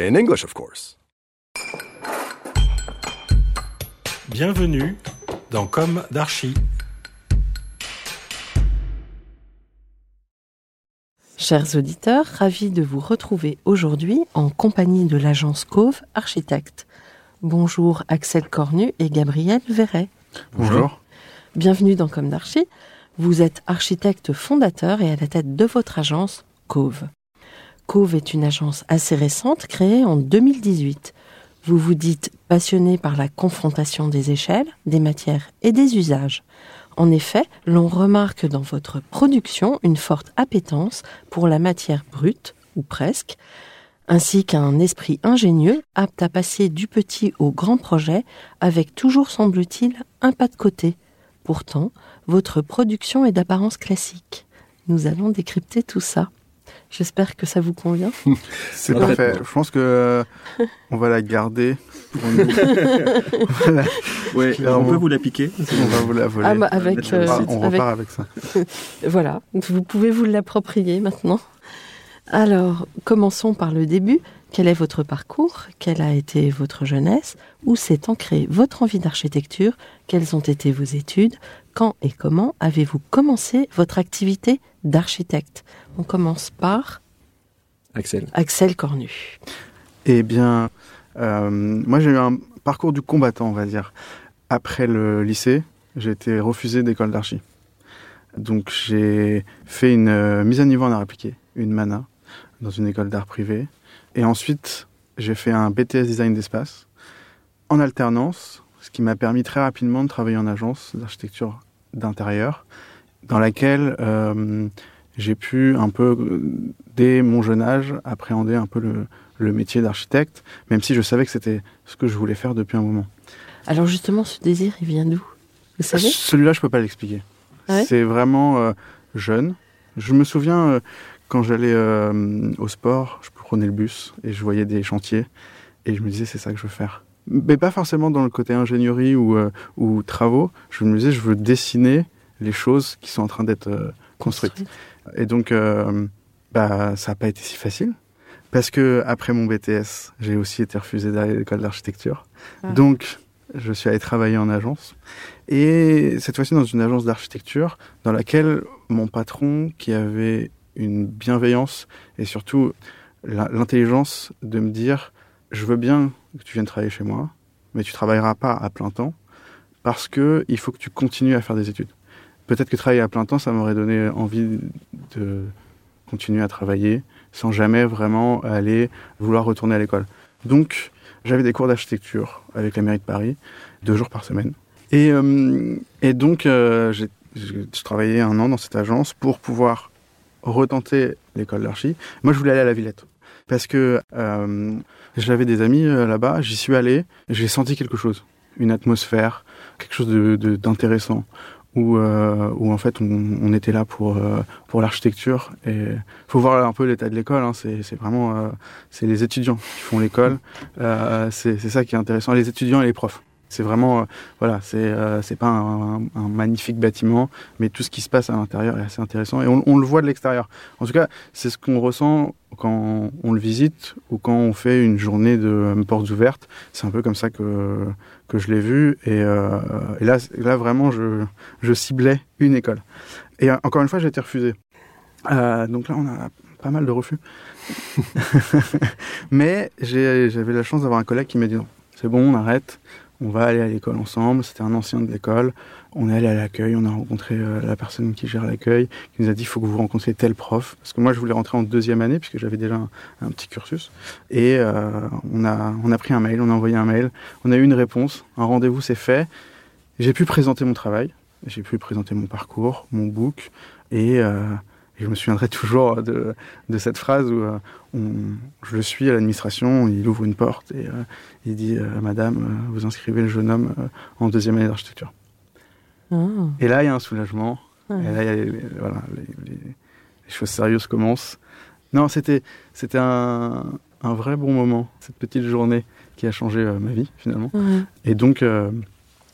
In English, of course. Bienvenue dans Comme d'Archi. Chers auditeurs, ravis de vous retrouver aujourd'hui en compagnie de l'agence Cove Architecte. Bonjour Axel Cornu et Gabriel Verret. Bonjour. Bienvenue dans Comme d'Archi. Vous êtes architecte fondateur et à la tête de votre agence Cove. Cove est une agence assez récente créée en 2018. Vous vous dites passionné par la confrontation des échelles, des matières et des usages. En effet, l'on remarque dans votre production une forte appétence pour la matière brute, ou presque, ainsi qu'un esprit ingénieux apte à passer du petit au grand projet avec toujours, semble-t-il, un pas de côté. Pourtant, votre production est d'apparence classique. Nous allons décrypter tout ça. J'espère que ça vous convient. C'est parfait. Je pense que euh, on va la garder pour nous. Voilà. Ouais, Clairement. on peut vous la piquer. On va vous la voler. Ah, bah, avec, On euh, on avec- repart avec ça. Voilà, vous pouvez vous l'approprier maintenant. Alors, commençons par le début. Quel est votre parcours? Quelle a été votre jeunesse? Où s'est ancrée votre envie d'architecture? Quelles ont été vos études? Quand et comment avez-vous commencé votre activité d'architecte? On commence par Axel. Axel Cornu. Eh bien, euh, moi j'ai eu un parcours du combattant, on va dire. Après le lycée, j'ai été refusé d'école d'archi. Donc j'ai fait une euh, mise à niveau en art appliqué, une MANA, dans une école d'art privée. Et ensuite, j'ai fait un BTS design d'espace en alternance, ce qui m'a permis très rapidement de travailler en agence d'architecture d'intérieur, dans laquelle euh, j'ai pu un peu, euh, dès mon jeune âge, appréhender un peu le, le métier d'architecte, même si je savais que c'était ce que je voulais faire depuis un moment. Alors justement, ce désir, il vient d'où? Vous savez? Celui-là, je peux pas l'expliquer. Ah ouais? C'est vraiment euh, jeune. Je me souviens euh, quand j'allais euh, au sport, je prenais le bus et je voyais des chantiers et je me disais c'est ça que je veux faire. Mais pas forcément dans le côté ingénierie ou, ou travaux. Je me disais je veux dessiner les choses qui sont en train d'être construites. Et donc euh, bah ça n'a pas été si facile parce que après mon BTS, j'ai aussi été refusé d'aller à l'école d'architecture. Ah. Donc je suis allé travailler en agence et cette fois-ci dans une agence d'architecture dans laquelle mon patron, qui avait une bienveillance et surtout l'intelligence de me dire je veux bien que tu viennes travailler chez moi, mais tu travailleras pas à plein temps parce que il faut que tu continues à faire des études. Peut-être que travailler à plein temps, ça m'aurait donné envie de continuer à travailler sans jamais vraiment aller vouloir retourner à l'école. Donc, j'avais des cours d'architecture avec la mairie de Paris, deux jours par semaine. Et, euh, et donc, euh, j'ai travaillais un an dans cette agence pour pouvoir retenter l'école d'archi. Moi, je voulais aller à la Villette. Parce que euh, j'avais des amis euh, là-bas, j'y suis allé, j'ai senti quelque chose, une atmosphère, quelque chose de- de- d'intéressant, où, euh, où en fait on, était là pour, euh, pour l'architecture. Et faut voir un peu l'état de l'école, hein, c'est c'est vraiment euh, c'est les étudiants qui font l'école, c'est c'est ça qui est intéressant, les étudiants et les profs. C'est vraiment, euh, voilà, c'est euh, pas un, magnifique bâtiment, mais tout ce qui se passe à l'intérieur est assez intéressant et on, le voit de l'extérieur. En tout cas, c'est ce qu'on ressent quand on le visite ou quand on fait une journée de euh, portes ouvertes. C'est un peu comme ça que que je l'ai vu et, euh, là, là vraiment, je, je ciblais une école. Et encore une fois, j'ai été refusé. Donc là, on a pas mal de refus. Mais j'avais la chance d'avoir un collègue qui m'a dit non, c'est bon, on arrête, on va aller à l'école ensemble. C'était un ancien de l'école. On est allé à l'accueil, on a rencontré euh, la personne qui gère l'accueil, qui nous a dit il faut que vous rencontriez tel prof. Parce que moi, je voulais rentrer en deuxième année, puisque j'avais déjà un, petit cursus. Et euh, on, a, on a pris un mail, on a envoyé un mail, on a eu une réponse, un rendez-vous s'est fait. J'ai pu présenter mon travail, j'ai pu présenter mon parcours, mon book, et, euh, je me souviendrai toujours de, de cette phrase où on, je le suis à l'administration, il ouvre une porte et il dit Madame, vous inscrivez le jeune homme en deuxième année d'architecture. Ah. Et là, il y a un soulagement. Et là, les, voilà, les, choses sérieuses commencent. Non, c'était un, un, vrai bon moment, cette petite journée qui a changé euh, ma vie finalement. Et donc, euh,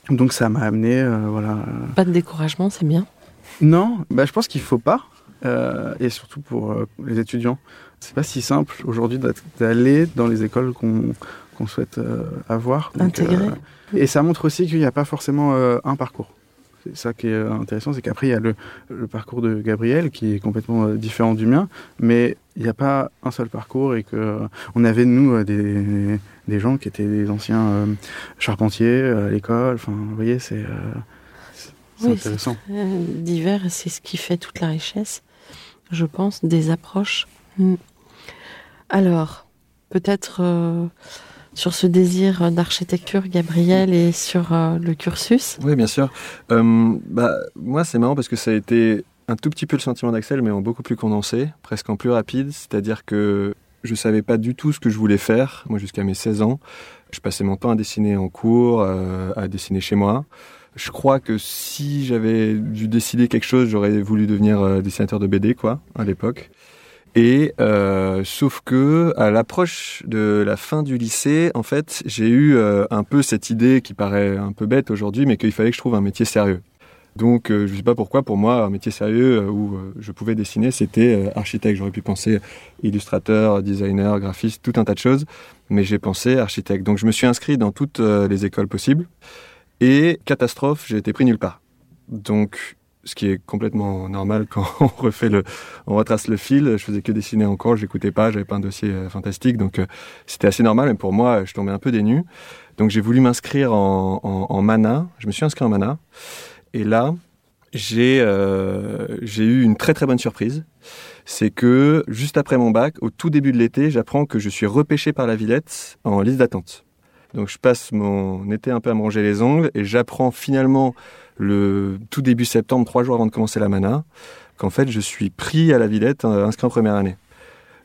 donc ça m'a amené, euh, voilà. Pas de découragement, c'est bien? Non, bah, je pense qu'il faut pas. Et surtout pour les étudiants, c'est pas si simple aujourd'hui d'aller dans les écoles qu'on souhaite avoir. Intégrer. et ça montre aussi qu'il n'y a pas forcément un parcours. C'est ça qui est intéressant, c'est qu'après, il y a le, parcours de Gabriel qui est complètement euh, différent du mien, mais il n'y a pas un seul parcours et que euh, on avait, nous, euh, des, des gens qui étaient des anciens charpentiers à l'école. Enfin, vous voyez, c'est oui, intéressant. divers, c'est ce qui fait toute la richesse, je pense, des approches. Hmm. Alors, peut-être sur ce désir d'architecture, Gabriel, et sur euh, le cursus Oui, bien sûr. Euh, bah, moi, c'est marrant parce que ça a été un tout petit peu le sentiment d'Axel, mais en beaucoup plus condensé, presque en plus rapide. C'est-à-dire que je ne savais pas du tout ce que je voulais faire, moi, jusqu'à mes 16 ans. Je passais mon temps à dessiner en cours, euh, à dessiner chez moi. Je crois que si j'avais dû décider quelque chose, j'aurais voulu devenir dessinateur de BD, quoi, à l'époque. Et euh, sauf que à l'approche de la fin du lycée, en fait, j'ai eu euh, un peu cette idée qui paraît un peu bête aujourd'hui, mais qu'il fallait que je trouve un métier sérieux. Donc, euh, je ne sais pas pourquoi, pour moi, un métier sérieux euh, où je pouvais dessiner, c'était architecte. J'aurais pu penser illustrateur, designer, graphiste, tout un tas de choses, mais j'ai pensé architecte. Donc, je me suis inscrit dans toutes les écoles possibles. Et catastrophe, j'ai été pris nulle part. Donc, ce qui est complètement normal quand on refait le, on retrace le fil. Je faisais que dessiner encore, j'écoutais pas, j'avais pas un dossier euh, fantastique, donc euh, c'était assez normal. Mais pour moi, je tombais un peu dénu. Donc j'ai voulu m'inscrire en, en, mana. Je me suis inscrit en mana. Et là, j'ai euh, j'ai eu une très très bonne surprise. C'est que juste après mon bac, au tout début de l'été, j'apprends que je suis repêché par la Villette en liste d'attente. Donc je passe mon été un peu à me ranger les ongles et j'apprends finalement le tout début septembre, trois jours avant de commencer la mana, qu'en fait je suis pris à la Villette, euh, inscrit en première année.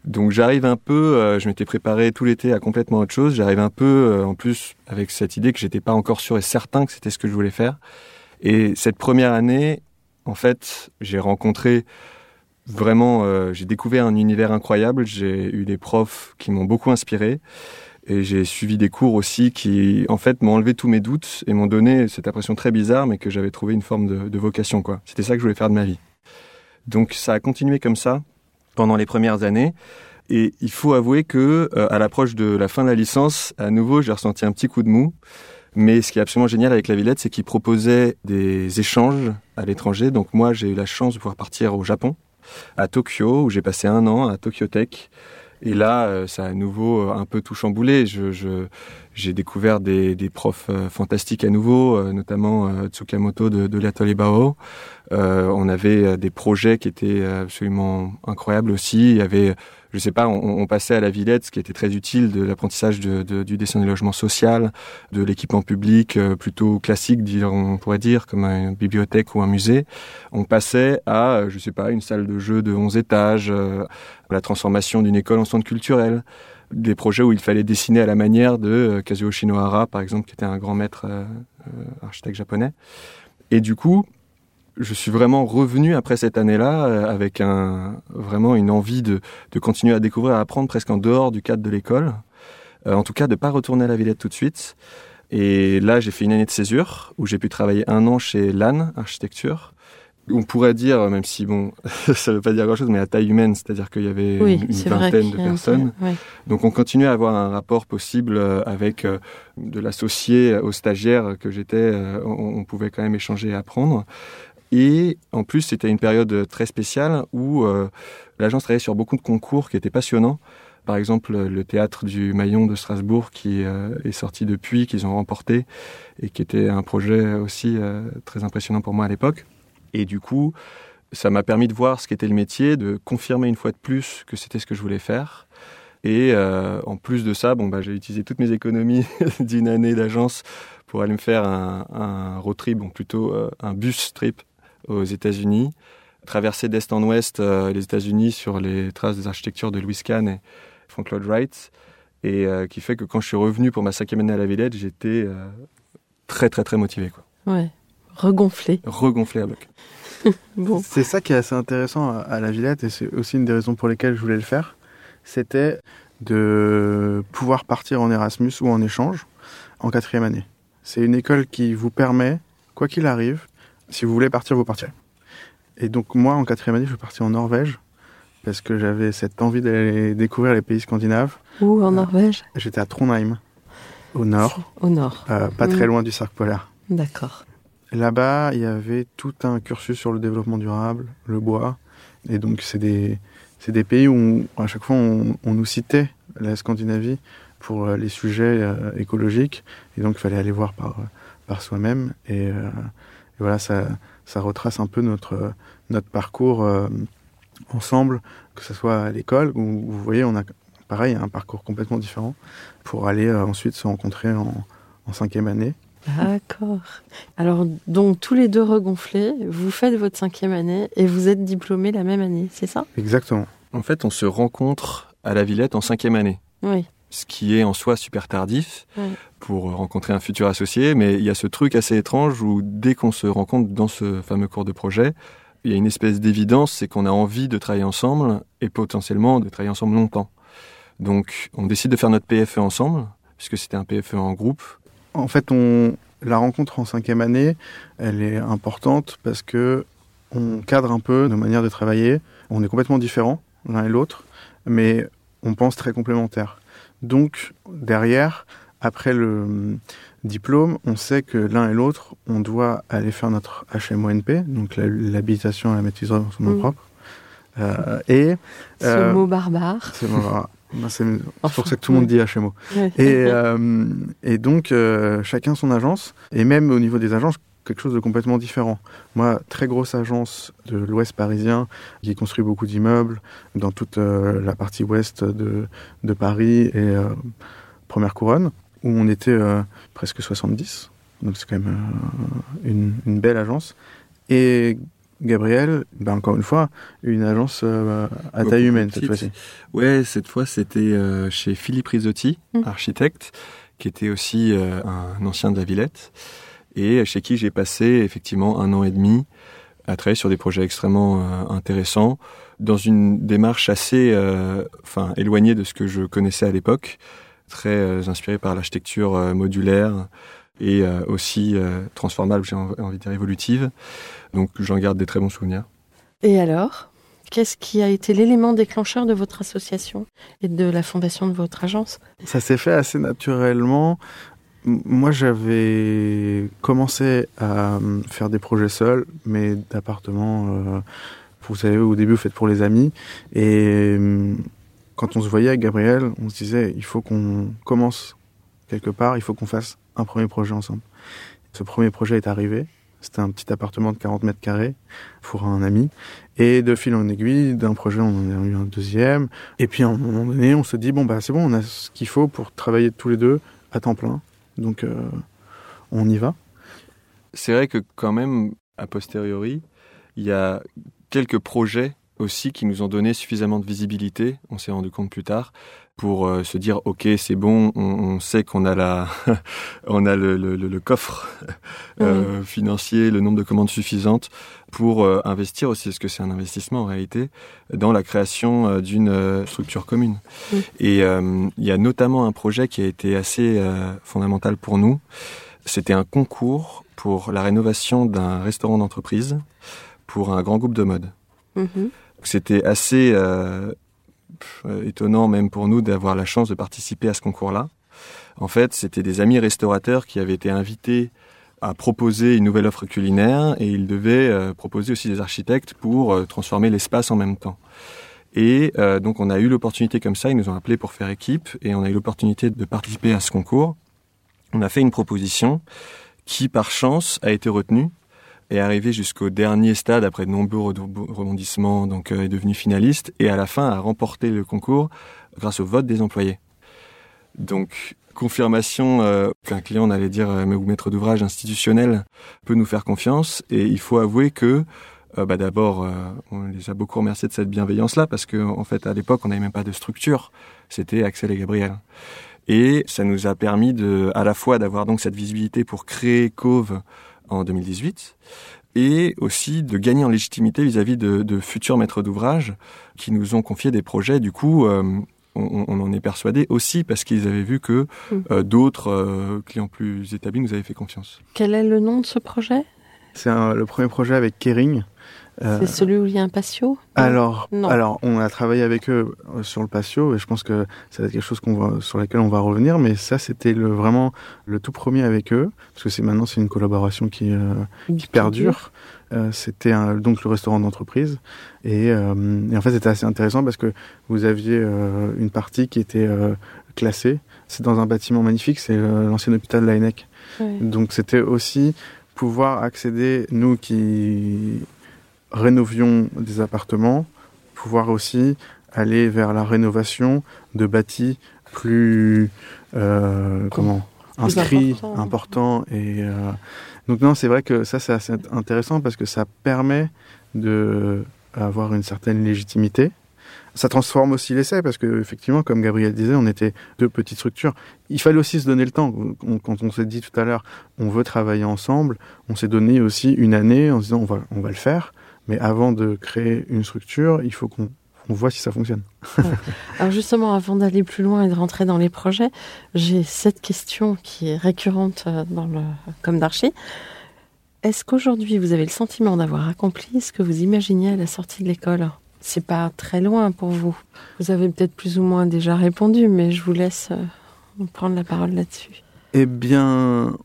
Donc j'arrive un peu, euh, je m'étais préparé tout l'été à complètement autre chose. J'arrive un peu, euh, en plus, avec cette idée que j'étais pas encore sûr et certain que c'était ce que je voulais faire. Et cette première année, en fait, j'ai rencontré vraiment, j'ai découvert un univers incroyable. J'ai eu des profs qui m'ont beaucoup inspiré. Et j'ai suivi des cours aussi qui, en fait, m'ont enlevé tous mes doutes et m'ont donné cette impression très bizarre, mais que j'avais trouvé une forme de, vocation, quoi. C'était ça que je voulais faire de ma vie. Donc, ça a continué comme ça pendant les premières années. Et il faut avouer que, euh, à l'approche de la fin de la licence, à nouveau, j'ai ressenti un petit coup de mou. Mais ce qui est absolument génial avec la Villette, c'est qu'ils proposaient des échanges à l'étranger. Donc moi, j'ai eu la chance de pouvoir partir au Japon, à Tokyo, où j'ai passé un an à Tokyo Tech, et là, euh, ça a à nouveau euh, un peu tout chamboulé. Je, je, j'ai découvert des, des, profs euh, fantastiques à nouveau, notamment Tsukamoto de, de l'atelier Bao. on avait des projets qui étaient absolument incroyables aussi. Il y avait je sais pas, on, on, passait à la Villette, ce qui était très utile, de l'apprentissage de, de, du dessin du logement social, de l'équipement public euh, plutôt classique, on pourrait dire, comme une bibliothèque ou un musée. On passait à, euh, je sais pas, une salle de jeu de 11 étages, euh, la transformation d'une école en centre culturel des projets où il fallait dessiner à la manière de Kazuo Shinohara, par exemple, qui était un grand maître architecte japonais. Et du coup, je suis vraiment revenu après cette année-là euh, avec un, vraiment une envie de, de, continuer à découvrir, à apprendre presque en dehors du cadre de l'école. Euh, en tout cas, de pas retourner à la Villette tout de suite. Et là, j'ai fait une année de césure où j'ai pu travailler un an chez LAN Architecture. On pourrait dire, même si bon, ça veut pas dire grand-chose, mais à taille humaine, c'est-à-dire qu'il y avait une, vingtaine de personnes. Donc on continuait à avoir un rapport possible euh, avec de l'associé au stagiaire que j'étais. On, on, pouvait quand même échanger et apprendre. Et en plus, c'était une période très spéciale où euh, l'agence travaillait sur beaucoup de concours qui étaient passionnants. Par exemple, le théâtre du Maillon de Strasbourg qui euh, est sorti depuis, qu'ils ont remporté et qui était un projet aussi euh, très impressionnant pour moi à l'époque. Et du coup, ça m'a permis de voir ce qu'était le métier, de confirmer une fois de plus que c'était ce que je voulais faire. Et euh, en plus de ça, bon, bah, j'ai utilisé toutes mes économies d'une année d'agence pour aller me faire un, road trip, bon, plutôt euh, un bus trip aux États-Unis, traverser d'est en ouest euh, les États-Unis sur les traces des architectures de Louis Kahn et Frank Lloyd Wright, et qui fait que quand je suis revenu pour ma cinquième année à la Villette, j'étais très très très motivé, quoi. Ouais. Regonflé. Regonflé à bloc. Bon. C'est ça qui est assez intéressant à, la Villette et c'est aussi une des raisons pour lesquelles je voulais le faire. C'était de pouvoir partir en Erasmus ou en échange en quatrième année. C'est une école qui vous permet, quoi qu'il arrive, si vous voulez partir, vous partirez. Et donc moi, en quatrième année, je suis parti en Norvège parce que j'avais cette envie d'aller découvrir les pays scandinaves. Où en Norvège? J'étais à Trondheim, au nord, Au nord. euh, pas très Mm. loin du cercle polaire. D'accord. Là-bas, il y avait tout un cursus sur le développement durable, le bois. Et donc, c'est des, pays où, à chaque fois, on, nous citait la Scandinavie pour euh, les sujets euh, écologiques. Et donc, il fallait aller voir par, soi-même. Et, euh, et voilà, ça, ça retrace un peu notre, parcours ensemble, que ce soit à l'école, où vous voyez, on a pareil un parcours complètement différent pour aller ensuite se rencontrer en, en cinquième année. D'accord. Alors, donc, tous les deux regonflés, vous faites votre cinquième année et vous êtes diplômés la même année, c'est ça? Exactement. En fait, on se rencontre à la Villette en cinquième année. Oui. ce qui est en soi super tardif pour rencontrer un futur associé, mais il y a ce truc assez étrange où dès qu'on se rencontre dans ce fameux cours de projet, il y a une espèce d'évidence, c'est qu'on a envie de travailler ensemble et potentiellement de travailler ensemble longtemps. Donc on décide de faire notre PFE ensemble, puisque c'était un PFE en groupe. En fait, on, la rencontre en cinquième année, elle est importante parce que on cadre un peu nos manières de travailler. On est complètement différents l'un et l'autre, mais on pense très complémentaires. Donc, derrière, après le hum, diplôme, on sait que l'un et l'autre, on doit aller faire notre HMONP, donc l'habilitation à la maîtrise en son nom propre. Euh, et Ce Euh, mot barbare. Ben, c'est Enfin, pour ça que tout le monde dit HMO. Ouais. Et, euh, et donc, euh, chacun son agence, et même au niveau des agences, quelque chose de complètement différent. Moi, très grosse agence de l'ouest parisien, qui construit beaucoup d'immeubles dans toute euh, la partie ouest de, de Paris et Première Couronne, où on était presque 70. Donc c'est quand même une, une belle agence. Et Gabriel, ben encore une fois, une agence euh, à taille humaine cette fois-ci. Ouais, cette fois c'était euh, chez Philippe Risotti, Mm. architecte, qui était aussi euh, un ancien de la Villette, et chez qui j'ai passé effectivement un an et demi à travailler sur des projets extrêmement euh, intéressants, dans une démarche assez euh, enfin, éloignée de ce que je connaissais à l'époque, très euh, inspirée par l'architecture euh, modulaire et euh, aussi euh, transformable, j'ai env- envie de dire évolutive. Donc j'en garde des très bons souvenirs. Et alors Qu'est-ce qui a été l'élément déclencheur de votre association et de la fondation de votre agence? Ça s'est fait assez naturellement. Moi, j'avais commencé à euh, faire des projets seuls, mais d'appartements. euh, vous savez, au début, vous faites pour les amis. Et quand on se voyait avec Gabriel, on se disait il faut qu'on commence quelque part, il faut qu'on fasse un premier projet ensemble. Ce premier projet est arrivé. C'était un petit appartement de 40 mètres carrés pour un ami. Et de fil en aiguille, d'un projet, on en a eu un deuxième. Et puis à un moment donné, on se dit bon bah c'est bon, on a ce qu'il faut pour travailler tous les deux à temps plein. Donc euh, on y va. C'est vrai que quand même, a posteriori, il y a quelques projets aussi qui nous ont donné suffisamment de visibilité, on s'est rendu compte plus tard, pour euh, se dire ok c'est bon, on, on sait qu'on a la, on a le, le- le- le coffre euh, financier, le nombre de commandes suffisantes pour euh, investir aussi, parce que c'est un investissement en réalité, dans la création euh, d'une structure commune. Mm. Et il y a notamment un projet qui a été assez fondamental pour nous. C'était un concours pour la rénovation d'un restaurant d'entreprise pour un grand groupe de mode. Mhm. C'était assez étonnant même pour nous d'avoir la chance de participer à ce concours-là. En fait, c'était des amis restaurateurs qui avaient été invités a proposé une nouvelle offre culinaire et il devait euh, proposer aussi des architectes pour euh, transformer l'espace en même temps. Et euh, donc on a eu l'opportunité comme ça, ils nous ont appelés pour faire équipe et on a eu l'opportunité de participer à ce concours. On a fait une proposition qui par chance a été retenue est arrivé jusqu'au dernier stade après de nombreux rebondissements, donc euh, est devenu finaliste et à la fin a remporté le concours grâce au vote des employés. Donc confirmation euh, qu'un client, on allait dire, euh, ou maître d'ouvrage institutionnel peut nous faire confiance et il faut avouer que bah d'abord, on les a beaucoup remerciés de cette bienveillance-là parce que en fait à l'époque on n'avait même pas de structure, c'était Axel et Gabriel. Et ça nous a permis de, à la fois d'avoir donc cette visibilité pour créer Cove en 2018 et aussi de gagner en légitimité vis-à-vis de, futurs maîtres d'ouvrage qui nous ont confié des projets. Du coup, euh, on, en est persuadé aussi parce qu'ils avaient vu que mm. euh, d'autres euh, clients plus établis nous avaient fait confiance. Quel est le nom de ce projet? C'est le premier projet avec Kering. Euh, c'est celui où il y a un patio? Alors, alors, on a travaillé avec eux euh, sur le patio et je pense que ça va être quelque chose qu'on va, sur lequel on va revenir. Mais ça, c'était le, vraiment le tout premier avec eux parce que c'est maintenant c'est une collaboration qui, euh, qui perdure. c'était donc le restaurant d'entreprise et, et, en fait c'était assez intéressant parce que vous aviez une partie qui était classée. C'est dans un bâtiment magnifique, c'est l'ancien hôpital de la Donc c'était aussi pouvoir accéder, nous qui rénovions des appartements, pouvoir aussi aller vers la rénovation de bâtis plus euh, comment inscrits, importants et euh, donc non c'est vrai que ça c'est assez intéressant parce que ça permet de avoir une certaine légitimité. Ça transforme aussi l'essai parce que effectivement, comme Gabriel disait, on était deux petites structures. Il fallait aussi se donner le temps. Quand on s'est dit tout à l'heure, on veut travailler ensemble, on s'est donné aussi une année en se disant on va, on va le faire. Mais avant de créer une structure, il faut qu'on voit si ça fonctionne. Alors justement, avant d'aller plus loin et de rentrer dans les projets, j'ai cette question qui est récurrente euh, dans le comme d'archi. Est-ce qu'aujourd'hui vous avez le sentiment d'avoir accompli ce que vous imaginiez à la sortie de l'école? C'est pas très loin pour vous. Vous avez peut-être plus ou moins déjà répondu, mais je vous laisse euh, prendre la parole là-dessus. Eh bien,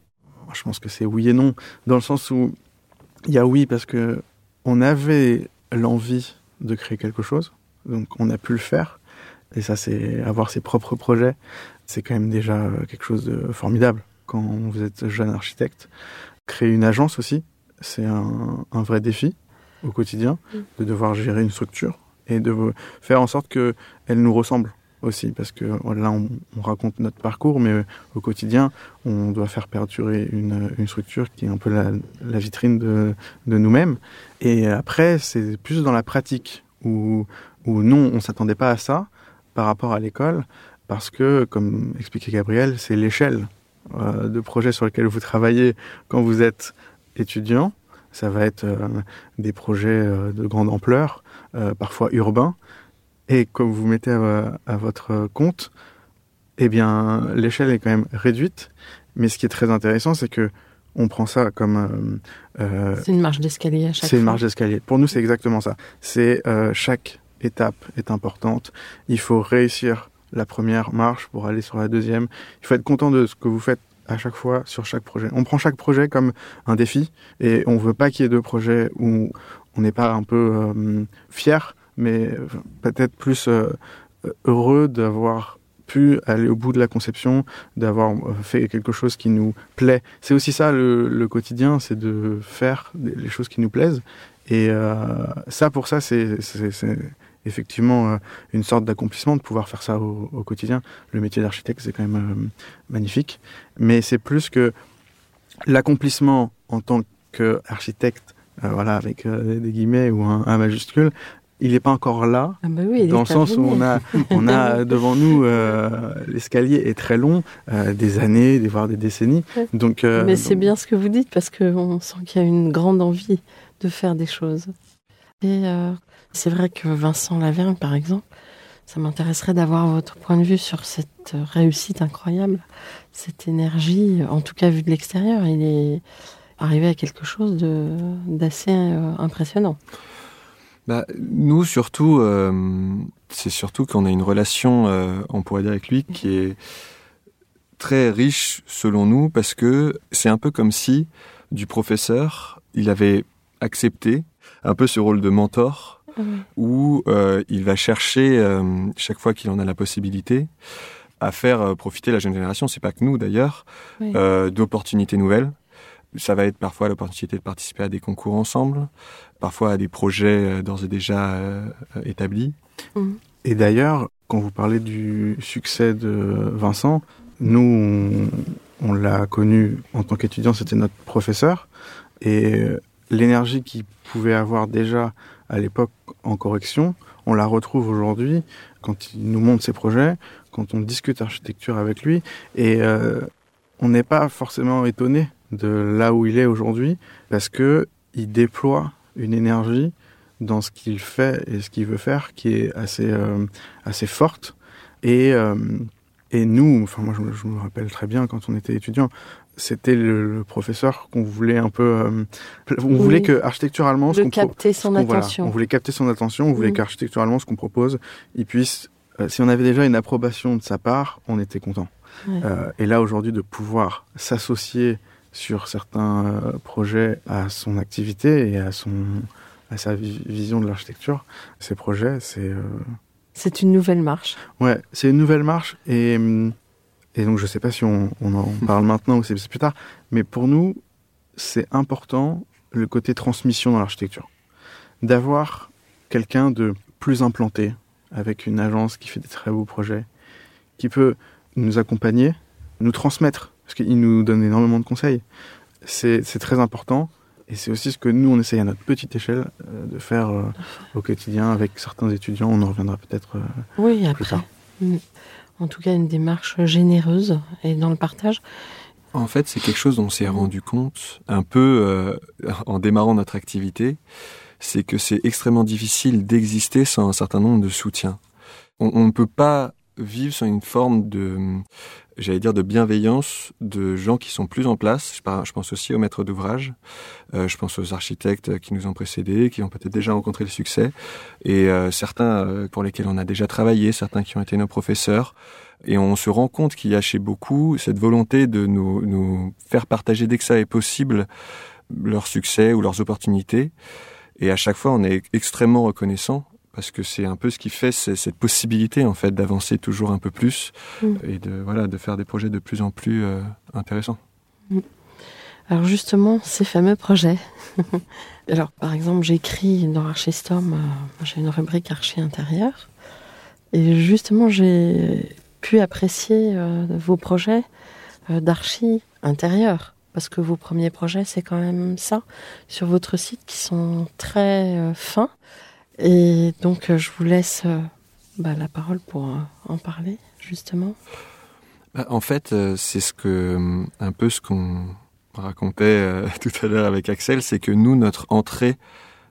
je pense que c'est oui et non, dans le sens où il y a oui parce que on avait l'envie de créer quelque chose, donc on a pu le faire. Et ça, c'est avoir ses propres projets, c'est quand même déjà quelque chose de formidable quand vous êtes jeune architecte. Créer une agence aussi, c'est un, vrai défi au quotidien mm. de devoir gérer une structure et de faire en sorte qu'elle nous ressemble aussi, parce que là, on, raconte notre parcours, mais euh, au quotidien, on doit faire perdurer une, structure qui est un peu la, vitrine de, nous-mêmes. Et après, c'est plus dans la pratique, où, non, on s'attendait pas à ça par rapport à l'école, parce que, comme expliquait Gabriel, c'est l'échelle euh, de projets sur lesquels vous travaillez quand vous êtes étudiant. Ça va être euh, des projets de grande ampleur, parfois urbains, et comme vous mettez à, votre compte, eh bien, l'échelle est quand même réduite. Mais ce qui est très intéressant, c'est que on prend ça comme. Euh, euh, c'est une marge d'escalier à chaque C'est une marge d'escalier. Pour nous, c'est exactement ça. C'est euh, chaque étape est importante. Il faut réussir la première marche pour aller sur la deuxième. Il faut être content de ce que vous faites à chaque fois sur chaque projet. On prend chaque projet comme un défi et on veut pas qu'il y ait deux projets où on n'est pas un peu fier mais peut-être plus euh, heureux d'avoir pu aller au bout de la conception, d'avoir euh, fait quelque chose qui nous plaît. C'est aussi ça le, quotidien, c'est de faire les choses qui nous plaisent. Et euh, ça, pour ça, c'est effectivement une sorte d'accomplissement de pouvoir faire ça au, quotidien. Le métier d'architecte, c'est quand même magnifique. Mais c'est plus que l'accomplissement en tant qu'architecte, voilà, avec des guillemets ou un majuscule, il n'est pas encore là, ah bah oui, dans le sens où on a, on a devant nous euh, l'escalier est très long, euh, des années, voire des décennies. Donc, euh, Mais c'est bien ce que vous dites parce qu'on sent qu'il y a une grande envie de faire des choses. Et c'est vrai que Vincent Lavergne, par exemple, ça m'intéresserait d'avoir votre point de vue sur cette réussite incroyable, cette énergie. En tout cas, vu de l'extérieur, il est arrivé à quelque chose d'assez impressionnant. Bah, nous, surtout, euh, c'est surtout qu'on a une relation, euh, on pourrait dire avec lui, qui est très riche selon nous, parce que c'est un peu comme si du professeur. Il avait accepté un peu ce rôle de mentor où euh, il va chercher, euh, chaque fois qu'il en a la possibilité, à faire euh, profiter la jeune génération, c'est pas que nous d'ailleurs, Oui. euh, d'opportunités nouvelles. Ça va être parfois l'opportunité de participer à des concours ensemble, parfois à des projets euh, d'ores et déjà euh, établis. Et d'ailleurs, quand vous parlez du succès de Vincent, nous, on, on l'a connu en tant qu'étudiant, c'était notre professeur. Et euh, l'énergie qu'il pouvait avoir déjà à l'époque en correction, on la retrouve aujourd'hui quand il nous montre ses projets, quand on discute architecture avec lui. Et euh, on n'est pas forcément étonné de là où il est aujourd'hui, parce que il déploie une énergie dans ce qu'il fait et ce qu'il veut faire qui est assez euh, assez forte et euh, et nous enfin moi je, me- je me rappelle très bien quand on était étudiant c'était le, le professeur qu'on voulait un peu euh, on voulait que architecturalement ce qu'on capter son voilà, attention. on voulait capter son attention on voulait Mhm. qu'architecturalement ce qu'on propose il puisse si on avait déjà une approbation de sa part on était content Ouais. Et là aujourd'hui de pouvoir s'associer sur certains euh, projets à son activité et à son à sa vi- vision de l'architecture, ces projets, c'est euh, C'est une nouvelle marche. ouais, c'est une nouvelle marche et et donc je sais pas si on, on en parle maintenant ou c'est plus tard, mais pour nous c'est important le côté transmission dans l'architecture, d'avoir quelqu'un de plus implanté avec une agence qui fait des très beaux projets, qui peut nous accompagner, nous transmettre, parce qu'il nous donne énormément de conseils. C'est très important. Et c'est aussi ce que nous, on essaye à notre petite échelle euh, de faire euh, au quotidien avec certains étudiants. On en reviendra peut-être. euh, Oui, après. tard. Mm. En tout cas, une démarche généreuse et dans le partage. En fait, c'est quelque chose dont on s'est rendu compte un peu euh, en démarrant notre activité, c'est que c'est extrêmement difficile d'exister sans un certain nombre de soutiens. On ne peut pas vivre sans une forme de, j'allais dire, de bienveillance de gens qui sont plus en place. Je pense aussi aux maîtres d'ouvrage, euh, je pense aux architectes qui nous ont précédés, qui ont peut-être déjà rencontré le succès, et euh, certains euh, pour lesquels on a déjà travaillé, certains qui ont été nos professeurs. Et on se rend compte qu'il y a chez beaucoup cette volonté de nous, nous faire partager dès que ça est possible leur succès ou leurs opportunités. Et à chaque fois, on est extrêmement reconnaissant parce que c'est un peu ce qui fait cette possibilité en fait d'avancer toujours un peu plus Mm. et de voilà de faire des projets de plus en plus euh, intéressants. Alors justement, ces fameux projets. Alors par exemple, j'écris dans Archistorm, euh, j'ai une rubrique archi intérieur. Et justement, j'ai pu apprécier euh, vos projets d'archi intérieur. Parce que vos premiers projets, c'est quand même ça, sur votre site, qui sont très fins. Et donc, euh, je vous laisse euh, bah, la parole pour euh, en parler, justement. Bah, En fait, c'est ce que un peu ce qu'on racontait euh, tout à l'heure avec Axel, c'est que nous notre entrée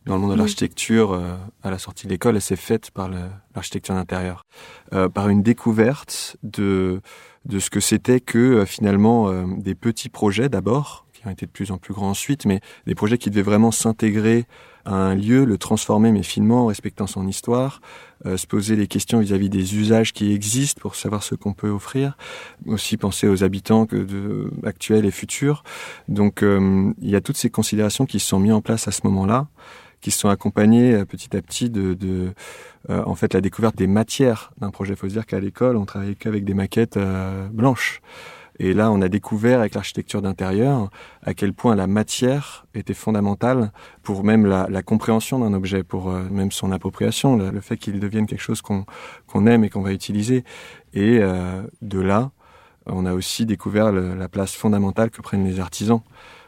dans le monde de l'architecture euh, à la sortie de l'école, elle s'est faite par l'architecture d'intérieur, euh, par une découverte de de ce que c'était que finalement des petits projets d'abord qui ont été de plus en plus grands ensuite, mais des projets qui devaient vraiment s'intégrer à un lieu, le transformer mais finement, en respectant son histoire, euh, se poser des questions vis-à-vis des usages qui existent pour savoir ce qu'on peut offrir, aussi penser aux habitants que de, actuels et futurs. Donc euh, il y a toutes ces considérations qui sont mises en place à ce moment-là, qui se sont accompagnées euh, petit à petit de, euh, en fait la découverte des matières d'un projet. Il faut se dire qu'à l'école on travaillait qu'avec des maquettes euh, blanches. Et là, on a découvert avec l'architecture d'intérieur à quel point la matière était fondamentale pour même la, compréhension d'un objet, pour euh, même son appropriation, le, fait qu'il devienne quelque chose qu'on aime et qu'on va utiliser. Et euh, de là, on a aussi découvert la place fondamentale que prennent les artisans,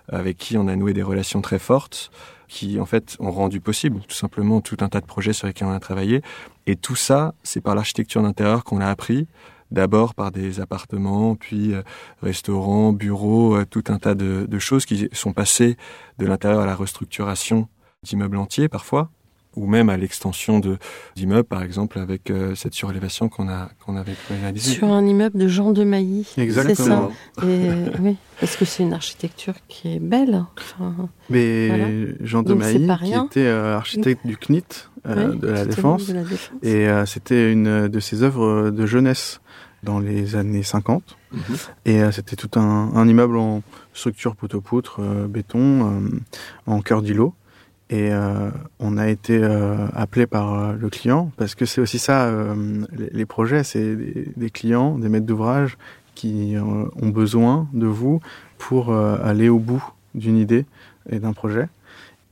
avec qui on a noué des relations très fortes, qui en fait ont rendu possible tout simplement tout un tas de projets sur lesquels on a travaillé. Et tout ça, c'est par l'architecture d'intérieur qu'on l'a appris. D'abord par des appartements, puis euh, restaurants, bureaux, euh, tout un tas de, de choses qui sont passées de l'intérieur à la restructuration d'immeubles entiers parfois, ou même à l'extension de d'immeubles, par exemple, avec euh, cette surélévation qu'on a qu'on avait réalisée. Sur un immeuble de Jean de Mailly. C'est ça. Exactement. Et, oui, parce que c'est une architecture qui est belle. Enfin, Mais Voilà. Jean de Donc, c'est Mailly, qui rien. était euh, architecte du CNIT euh, oui, de la Défense, de la Défense. et euh, c'était une de ses œuvres de jeunesse. Dans les années 50. Mhm. Et euh, c'était tout un, un immeuble en structure poteau-poutre, euh, béton, euh, en cœur d'îlot. Et on a été appelé par le client, parce que c'est aussi ça, les, les projets, c'est des, des clients, des maîtres d'ouvrage qui ont besoin de vous pour aller au bout d'une idée et d'un projet.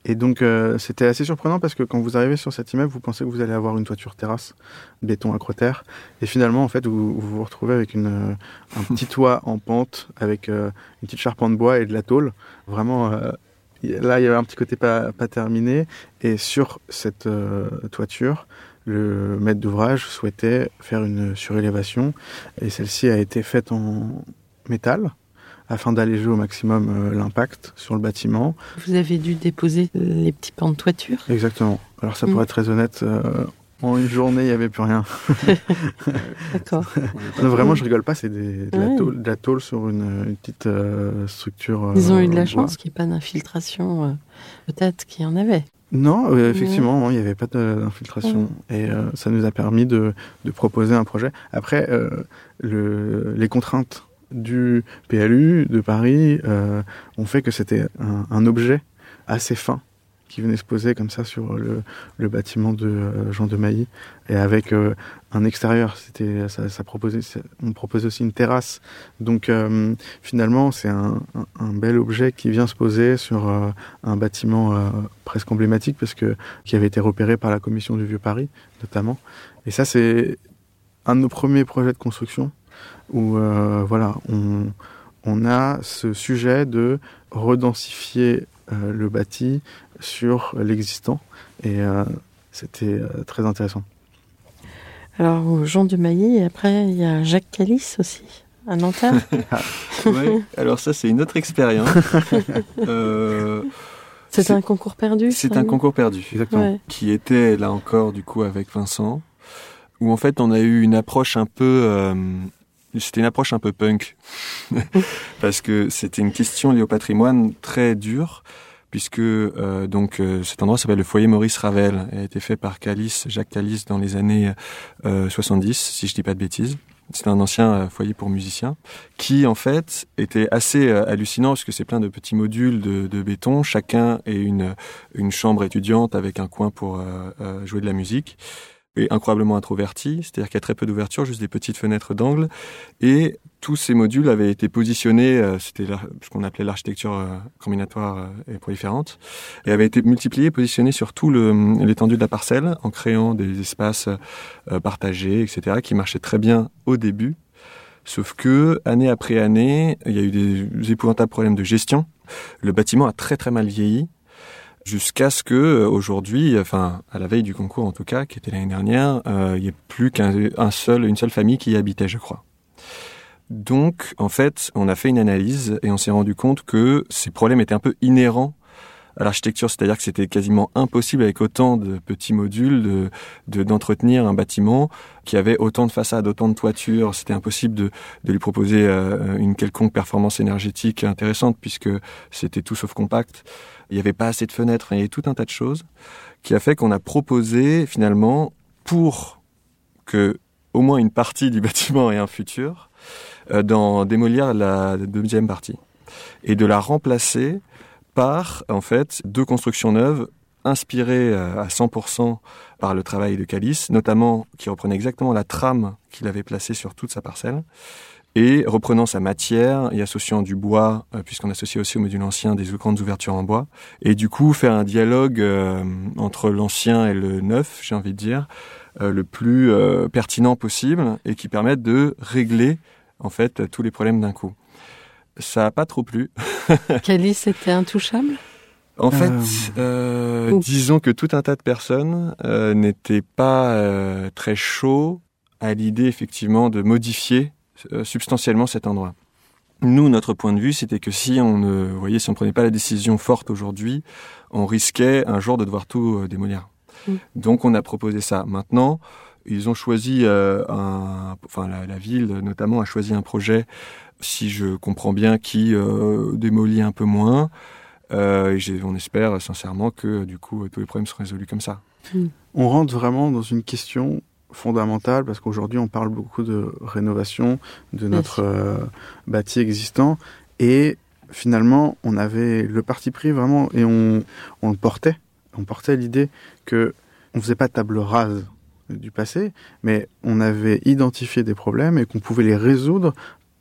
Et donc euh, c'était assez surprenant parce que quand vous arrivez sur cet immeuble, vous pensez que vous allez avoir une toiture terrasse, béton acroterre, et finalement en fait vous vous, vous retrouvez avec une, euh, un petit toit en pente avec euh, une petite charpente bois et de la tôle. Vraiment euh, là il y avait un petit côté pas, pas terminé. Et sur cette toiture le maître d'ouvrage souhaitait faire une surélévation. Et celle-ci a été faite en métal afin d'alléger au maximum euh, l'impact sur le bâtiment. Vous avez dû déposer les petits pans de toiture. Exactement. Alors ça, Mm. pour être très honnête, euh, en une journée, il n'y avait plus rien. D'accord. Vraiment, je rigole pas, c'est de, la Ouais. de la tôle sur une, une petite euh, structure. Ils ont eu de la chance qu'il n'y ait pas d'infiltration. Peut-être qu'il y en avait. Non, effectivement, il n'y avait pas d'infiltration. Et euh, ça nous a permis de, de proposer un projet. Après, euh, le, les contraintes du PLU de Paris euh, ont fait que c'était un, objet assez fin qui venait se poser comme ça sur le, bâtiment de euh, Jean de Mailly et avec euh, un extérieur. C'était ça, proposait, on proposait aussi une terrasse. Donc finalement, c'est un, un, bel objet qui vient se poser sur un bâtiment presque emblématique parce que qui avait été repéré par la commission du Vieux Paris notamment. Et ça, c'est un de nos premiers projets de construction où euh, voilà, on, on a ce sujet de redensifier euh, le bâti sur l'existant et euh, c'était euh, très intéressant. Alors, Jean de Mailly, et après, il y a Jacques Calice aussi, à Nanterre. Ouais, alors ça, c'est une autre expérience. Euh, C'est C'est- un concours perdu c'est un concours perdu. Exactement. Ouais. qui était là encore du coup avec Vincent, où en fait on a eu une approche un peu, euh, c'était une approche un peu punk, parce que c'était une question liée au patrimoine très dure, puisque euh, donc euh, cet endroit s'appelle le foyer Maurice Ravel, et a été fait par Calice, Jacques Calice dans les années euh, 70, si je dis pas de bêtises. C'était un ancien euh, foyer pour musiciens qui en fait était assez euh, hallucinant parce que c'est plein de petits modules de, béton, chacun est une chambre étudiante avec un coin pour euh, jouer de la musique et incroyablement introverti, c'est-à-dire qu'il y a très peu d'ouverture, juste des petites fenêtres d'angle et tous ces modules avaient été positionnés, euh, c'était ce qu'on appelait l'architecture euh, combinatoire euh, et proliférante, et avaient été multipliés, positionnés sur tout le- l'étendue de la parcelle en créant des espaces euh, partagés, etc., qui marchaient très bien au début. Sauf que, année après année, il y a eu des épouvantables problèmes de gestion. Le bâtiment a très très mal vieilli jusqu'à ce que euh, aujourd'hui, enfin à la veille du concours en tout cas, qui était l'année dernière, euh, il n'y ait plus qu'un un seul, une seule famille qui y habitait, je crois. Donc, en fait, on a fait une analyse et on s'est rendu compte que ces problèmes étaient un peu inhérents à l'architecture, c'est-à-dire que c'était quasiment impossible avec autant de petits modules de de- d'entretenir un bâtiment qui avait autant de façades, autant de toitures. C'était impossible de, de lui proposer euh, une quelconque performance énergétique intéressante puisque c'était tout sauf compact. Il n'y avait pas assez de fenêtres, il y avait tout un tas de choses qui a fait qu'on a proposé finalement pour que au moins une partie du bâtiment ait un futur, euh, d'en démolir la deuxième partie et de la remplacer par en fait deux constructions neuves inspirées euh, à 100% par le travail de Calice, notamment qui reprenait exactement la trame qu'il avait placée sur toute sa parcelle et reprenant sa matière et associant du bois, euh, puisqu'on associait aussi au module ancien des grandes ouvertures en bois, et du coup faire un dialogue euh, entre l'ancien et le neuf, j'ai envie de dire, euh, le plus euh, pertinent possible et qui permette de régler en fait tous les problèmes d'un coup. Ça a pas trop plu. Calice était intouchable? En fait, Euh, euh, disons que tout un tas de personnes euh, n'étaient pas euh, très chauds à l'idée effectivement de modifier euh, substantiellement cet endroit. Nous, notre point de vue, c'était que si on ne, vous voyez, si on prenait pas la décision forte aujourd'hui, on risquait un jour de devoir tout euh, démolir. Mm. Donc, on a proposé ça. Maintenant, ils ont choisi euh, un, enfin la, la ville notamment a choisi un projet, si je comprends bien, qui euh, démolit un peu moins. Euh, et on espère sincèrement que du coup tous les problèmes seront résolus comme ça. On rentre vraiment dans une question fondamentale parce qu'aujourd'hui on parle beaucoup de rénovation de notre euh, bâti existant. Et finalement on avait le parti pris vraiment et on, on le portait, on portait l'idée que on faisait pas table rase du passé, mais on avait identifié des problèmes et qu'on pouvait les résoudre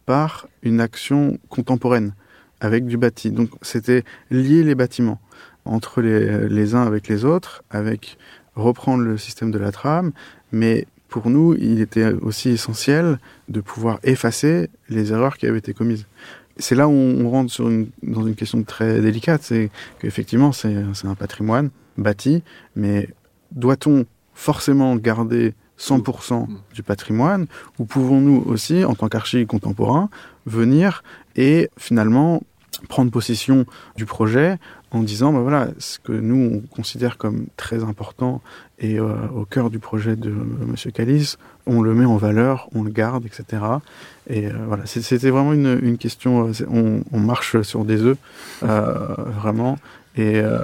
par une action contemporaine avec du bâti. Donc c'était lier les bâtiments entre les, les uns avec les autres, avec reprendre le système de la trame, mais pour nous, il était aussi essentiel de pouvoir effacer les erreurs qui avaient été commises. C'est là où on rentre sur une, dans une question très délicate, c'est qu'effectivement c'est un patrimoine bâti, mais doit-on forcément garder 100% du patrimoine ou pouvons-nous aussi, en tant qu'archi contemporain, venir et finalement prendre possession du projet en disant, ben voilà, ce que nous, on considère comme très important et euh, au cœur du projet de Monsieur Calis, on le met en valeur, on le garde, etc. Et euh, voilà, c'était vraiment une, une question, euh, on, marche sur des œufs, euh, vraiment. Et euh,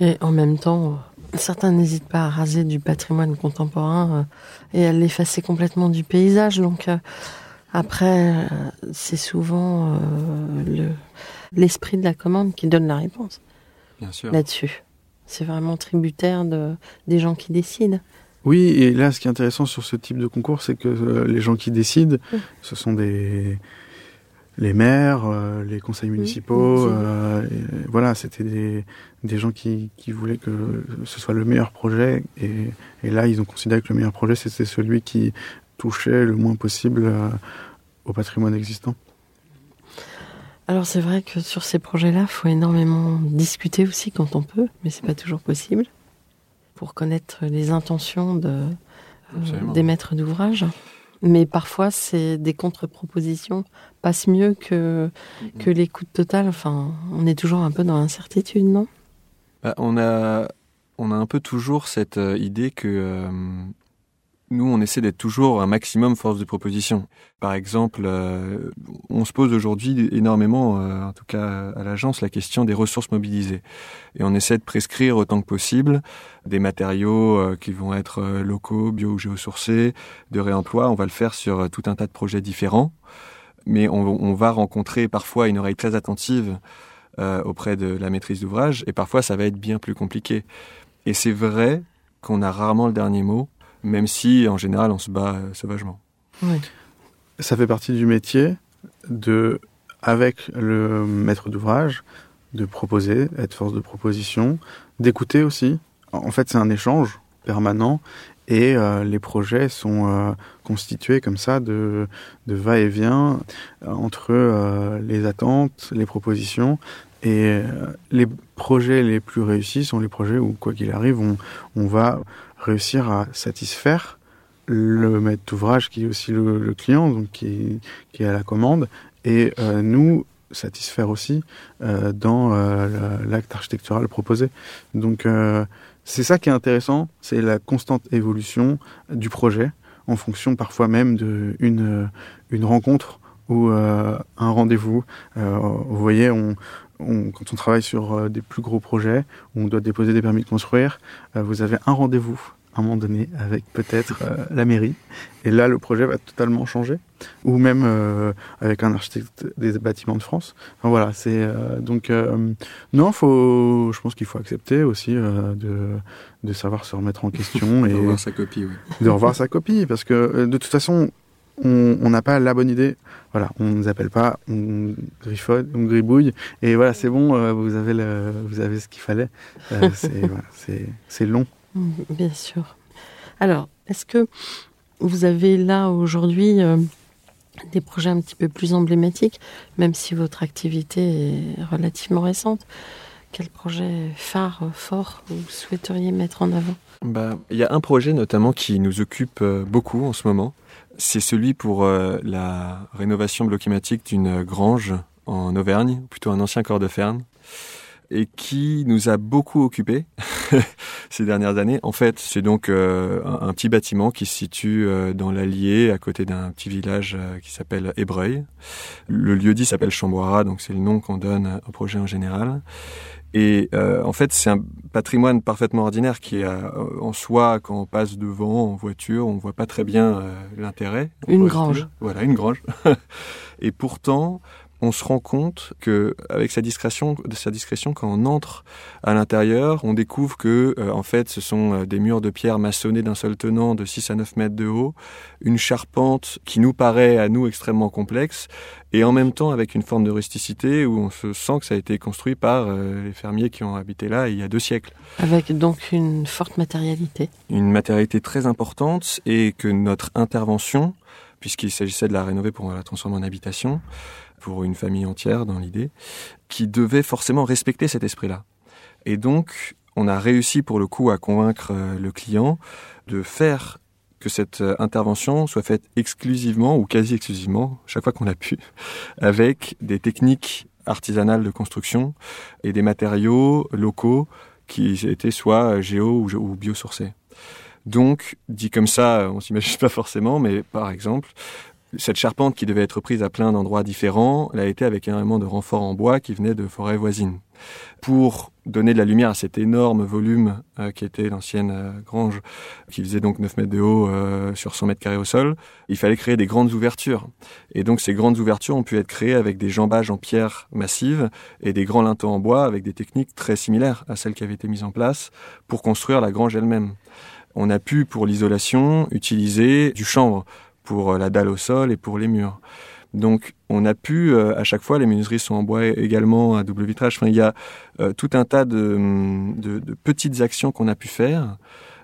Et en même temps, euh, certains n'hésitent pas à raser du patrimoine contemporain euh, et à l'effacer complètement du paysage. Donc euh, après, euh, c'est souvent euh, le l'esprit de la commande qui donne la réponse. Là-dessus. C'est vraiment tributaire de, des gens qui décident. Oui, et là, ce qui est intéressant sur ce type de concours, c'est que euh, les gens qui décident, ce sont des les maires, euh, les conseils municipaux. Euh, et voilà, c'était des, des gens qui, qui voulaient que ce soit le meilleur projet. Et, et là, ils ont considéré que le meilleur projet, c'était celui qui touchait le moins possible euh, au patrimoine existant. Alors c'est vrai que sur ces projets-là, il faut énormément discuter aussi quand on peut, mais c'est pas toujours possible pour connaître les intentions de, euh, des maîtres d'ouvrage. Mais parfois, c'est des contre-propositions passent mieux que, que l'écoute totale. Enfin, on est toujours un peu dans l'incertitude, non? Bah, on, a, on a un peu toujours cette euh, idée que euh, nous, on essaie d'être toujours un maximum force de proposition. Par exemple, euh, on se pose aujourd'hui énormément, euh, en tout cas à l'agence, la question des ressources mobilisées. Et on essaie de prescrire autant que possible des matériaux euh, qui vont être locaux, bio ou géosourcés, de réemploi. On va le faire sur tout un tas de projets différents. Mais on, va rencontrer parfois une oreille très attentive auprès de la maîtrise d'ouvrage, et parfois ça va être bien plus compliqué. Et c'est vrai qu'on a rarement le dernier mot, même si en général on se bat euh, sauvagement. Oui. ça fait partie du métier de, avec le maître d'ouvrage, de proposer, être force de proposition, d'écouter aussi. En fait, c'est un échange permanent et euh, les projets sont euh, constitués comme ça de, de va-et-vient entre euh, les attentes, les propositions. Et euh, les projets les plus réussis sont les projets où, quoi qu'il arrive, on, on va réussir à satisfaire le maître d'ouvrage qui est aussi le, client, donc qui, est à la commande, et euh, nous satisfaire aussi euh, dans euh, la- l'acte architectural proposé. Donc c'est ça qui est intéressant, c'est la constante évolution du projet en fonction parfois même de une, rencontre ou un rendez-vous. Vous voyez, on, on- quand on travaille sur euh, des plus gros projets, où on doit déposer des permis de construire, euh, vous avez un rendez-vous à un moment donné avec peut-être euh, la mairie. Et là, le projet va totalement changer. Ou même euh, avec un architecte des bâtiments de France. Enfin, voilà, c'est euh, donc non, faut, je pense qu'il faut accepter aussi de, de savoir se remettre en question et On va voir sa copie, oui. de revoir sa copie parce que de toute façon on n'a pas la bonne idée. Voilà on ne nous appelle pas on griffonne on gribouille. Et voilà c'est bon euh, vous avez le, vous avez ce qu'il fallait. Euh, c'est voilà, long. Mm, Bien sûr. Alors, est-ce que vous avez là aujourd'hui euh, des projets un petit peu plus emblématiques, même si votre activité est relativement récente? Quel projet phare, fort, vous souhaiteriez mettre en avant? Bah, il y a un projet notamment qui nous occupe beaucoup en ce moment. C'est celui pour euh, la rénovation bloquimatique d'une grange en Auvergne, plutôt un ancien corps de ferme. et qui nous a beaucoup occupés ces dernières années. En fait, c'est donc euh, un, petit bâtiment qui se situe euh, dans l'Allier, à côté d'un petit village qui s'appelle Ébreuil. Le lieu dit s'appelle Chamboira, donc c'est le nom qu'on donne au projet en général. Et euh, en fait, c'est un patrimoine parfaitement ordinaire qui est en soi, quand on passe devant en voiture, on voit pas très bien l'intérêt. Une grange. Voilà, une grange. et pourtant, on se rend compte que avec sa discrétion, de sa discrétion, quand on entre à l'intérieur, on découvre que euh, en fait, ce sont euh, des murs de pierre maçonnés d'un seul tenant de 6 à 9 mètres de haut, une charpente qui nous paraît à nous extrêmement complexe, et en même temps avec une forme de rusticité où on se sent que ça a été construit par euh, les fermiers qui ont habité là il y a deux siècles. Avec donc une forte matérialité. Une matérialité très importante et que notre intervention, puisqu'il s'agissait de la rénover pour la transformer en habitation, pour une famille entière dans l'idée, qui devait forcément respecter cet esprit-là. Et donc, on a réussi pour le coup à convaincre euh, le client de faire que cette euh, intervention soit faite exclusivement ou quasi exclusivement, chaque fois qu'on a pu, avec des techniques artisanales de construction et des matériaux locaux qui étaient soit géo ou biosourcés. Donc, dit comme ça, on s'imagine pas forcément, mais par exemple, cette charpente qui devait être prise à plein d'endroits différents, elle a été avec énormément de renforts en bois qui venaient de forêts voisines. Pour donner de la lumière à cet énorme volume euh, qui était l'ancienne euh, grange, qui faisait donc 9 mètres de haut euh, sur 100 mètres carrés au sol, il fallait créer des grandes ouvertures. Et donc ces grandes ouvertures ont pu être créées avec des jambages en pierre massive et des grands linteaux en bois avec des techniques très similaires à celles qui avaient été mises en place pour construire la grange elle-même. On a pu, pour l'isolation, utiliser du chanvre pour euh, la dalle au sol et pour les murs. Donc on a pu, euh, à chaque fois, les menuiseries sont en bois également, à double vitrage. Enfin, il y a euh, tout un tas de, de, de petites actions qu'on a pu faire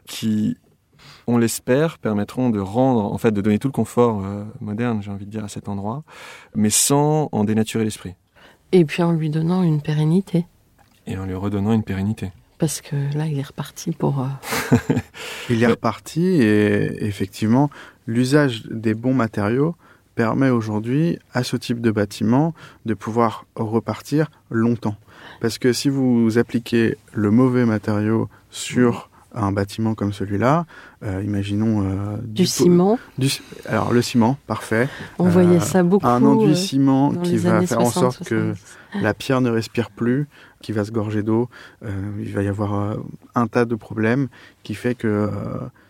qui, on l'espère, permettront de rendre, en fait, de donner tout le confort moderne, j'ai envie de dire, à cet endroit, mais sans en dénaturer l'esprit. Et puis en lui donnant une pérennité. Et en lui redonnant une pérennité. Parce que là, il est reparti pour... il est reparti et effectivement, l'usage des bons matériaux permet aujourd'hui à ce type de bâtiment de pouvoir repartir longtemps. Parce que si vous appliquez le mauvais matériau sur un bâtiment comme celui-là, euh, imaginons euh, du, ciment. Du, alors le ciment, parfait. On voyait euh, ça beaucoup. Un enduit ciment qui va faire en sorte que la pierre ne respire plus, qui va se gorger d'eau. il va y avoir un tas de problèmes qui fait que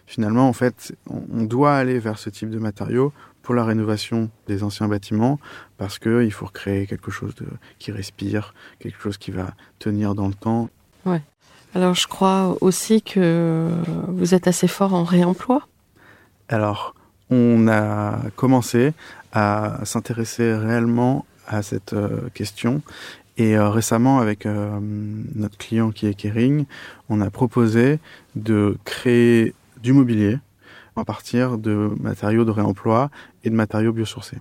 finalement, en fait, on doit aller vers ce type de matériaux pour la rénovation des anciens bâtiments parce qu'il faut recréer quelque chose de, qui respire, quelque chose qui va tenir dans le temps. Ouais. Alors, je crois aussi que vous êtes assez fort en réemploi. Alors, on a commencé à s'intéresser réellement à cette euh, question et euh, récemment, avec euh, notre client qui est Kering, on a proposé de créer du mobilier à partir de matériaux de réemploi et de matériaux biosourcés.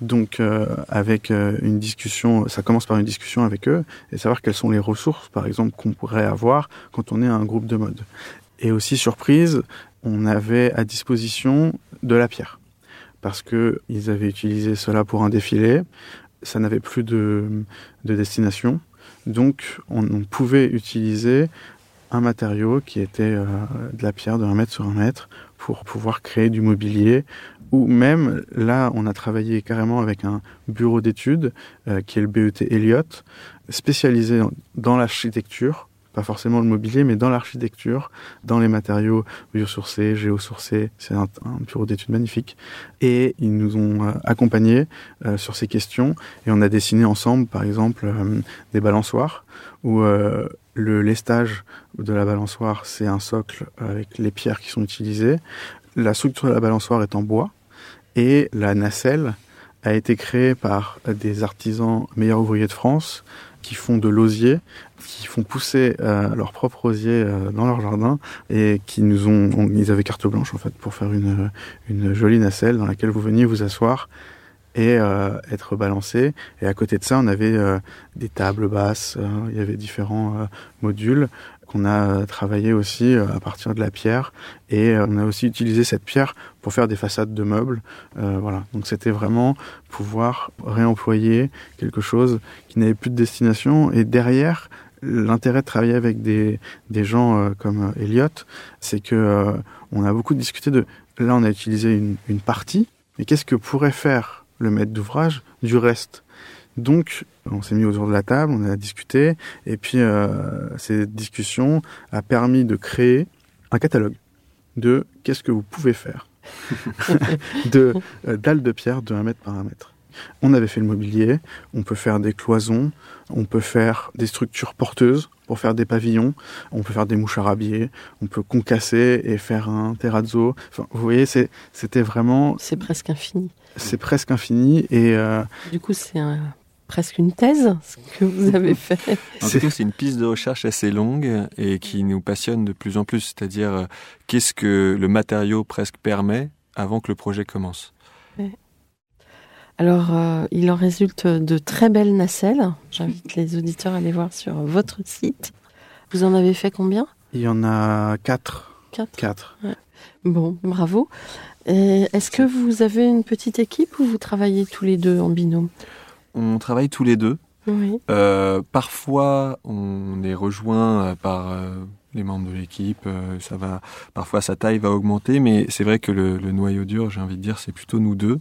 Donc, euh, avec euh, une discussion, ça commence par une discussion avec eux et savoir quelles sont les ressources, par exemple, qu'on pourrait avoir quand on est un groupe de mode. Et aussi, surprise, on avait à disposition de la pierre. Parce que ils avaient utilisé cela pour un défilé. Ça n'avait plus de, de destination. Donc, on, on pouvait utiliser un matériau qui était euh, de la pierre de 1 mètre sur 1 mètre pour pouvoir créer du mobilier ou même là on a travaillé carrément avec un bureau d'études euh, qui est le BET Elliott spécialisé dans l'architecture pas forcément le mobilier, mais dans l'architecture, dans les matériaux biosourcés, géosourcés. C'est un, bureau d'études magnifique. Et ils nous ont euh, accompagnés sur ces questions et on a dessiné ensemble, par exemple, des balançoires où le lestage de la balançoire, c'est un socle avec les pierres qui sont utilisées. La structure de la balançoire est en bois et la nacelle a été créée par des artisans meilleurs ouvriers de France qui font de l'osier, qui font pousser euh, leur propre osier euh, dans leur jardin et qui nous ont, ils avaient carte blanche en fait pour faire une, jolie nacelle dans laquelle vous veniez vous asseoir et euh, être balancé. Et à côté de ça, on avait des tables basses, euh, il y avait différents modules qu'on a travaillé aussi à partir de la pierre et on a aussi utilisé cette pierre pour faire des façades de meubles. voilà, donc c'était vraiment pouvoir réemployer quelque chose qui n'avait plus de destination et derrière l'intérêt de travailler avec des, gens euh, comme Elliot, c'est que euh, on a beaucoup discuté de. Là, on a utilisé une, une partie, mais qu'est-ce que pourrait faire le maître d'ouvrage du reste? Donc, on s'est mis autour de la table, on a discuté, et puis euh, cette discussion a permis de créer un catalogue de qu'est-ce que vous pouvez faire de euh, dalles de pierre de 1 mètre par 1 mètre. On avait fait le mobilier, on peut faire des cloisons, on peut faire des structures porteuses pour faire des pavillons, on peut faire des mouches arabiées, on peut concasser et faire un terrazzo. Enfin, vous voyez, c'était vraiment, C'est presque infini. c'est presque infini et euh, Du coup, c'est un- presque une thèse, ce que vous avez fait. En tout cas, c'est une piste de recherche assez longue et qui nous passionne de plus en plus. C'est-à-dire, euh, qu'est-ce que le matériau presque permet avant que le projet commence? Alors, euh, il en résulte de très belles nacelles. J'invite les auditeurs à aller voir sur votre site. Vous en avez fait combien? Il y en a quatre. Quatre? Quatre. Bon, bravo. Et Est-ce que vous avez une petite équipe ou vous travaillez tous les deux en binôme? On travaille tous les deux. Oui. Euh, parfois, on est rejoint euh, par euh, les membres de l'équipe. euh, ça va, parfois, sa taille va augmenter, mais c'est vrai que le, le noyau dur, j'ai envie de dire, c'est plutôt nous deux.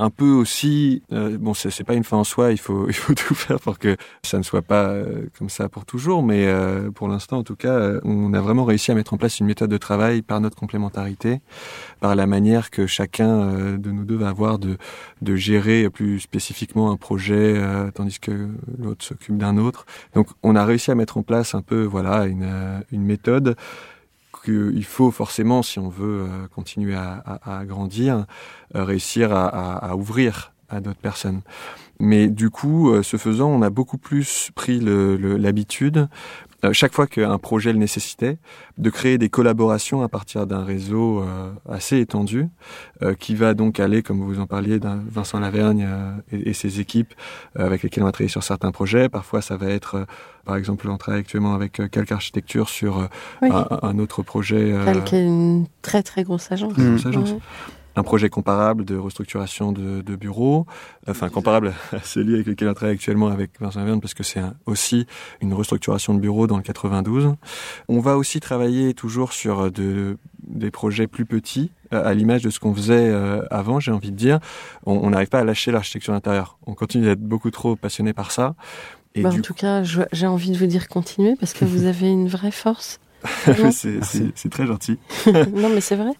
Un peu aussi, euh, bon, c'est pas une fin en soi. Il faut, il faut tout faire pour que ça ne soit pas euh, comme ça pour toujours. Mais euh, pour l'instant, en tout cas, euh, on a vraiment réussi à mettre en place une méthode de travail par notre complémentarité, par la manière que chacun de nous deux va avoir de de gérer plus spécifiquement un projet, tandis que l'autre s'occupe d'un autre. Donc, on a réussi à mettre en place un peu, voilà, une, une méthode qu'il faut forcément, si on veut euh, continuer à, grandir, euh, réussir à, ouvrir à d'autres personnes. Mais du coup, euh, ce faisant, on a beaucoup plus pris l'habitude, euh, chaque fois qu'un projet le nécessitait, de créer des collaborations à partir d'un réseau euh, assez étendu, euh, qui va donc aller, comme vous en parliez, d'un Vincent Lavergne euh, et, et ses équipes euh, avec lesquelles on va travailler sur certains projets. Parfois, ça va être, euh, par exemple, on travaille actuellement avec euh, Calc Architecture sur euh, Oui. un, un autre projet. euh, Calque est une très très grosse agence. très grosse agence. Ouais. Un projet comparable de restructuration de, de bureaux, enfin comparable à celui avec lequel on travaille actuellement avec Vincent Verne, parce que c'est un- aussi une restructuration de bureaux dans le 92. On va aussi travailler toujours sur de, des projets plus petits, euh, à l'image de ce qu'on faisait euh, avant, j'ai envie de dire. On n'arrive pas à lâcher l'architecture d'intérieur. On continue d'être beaucoup trop passionné par ça. Et Bah, en tout cas, j'ai envie de vous dire continuez parce que vous avez une vraie force. c'est c'est très gentil. non, mais c'est vrai.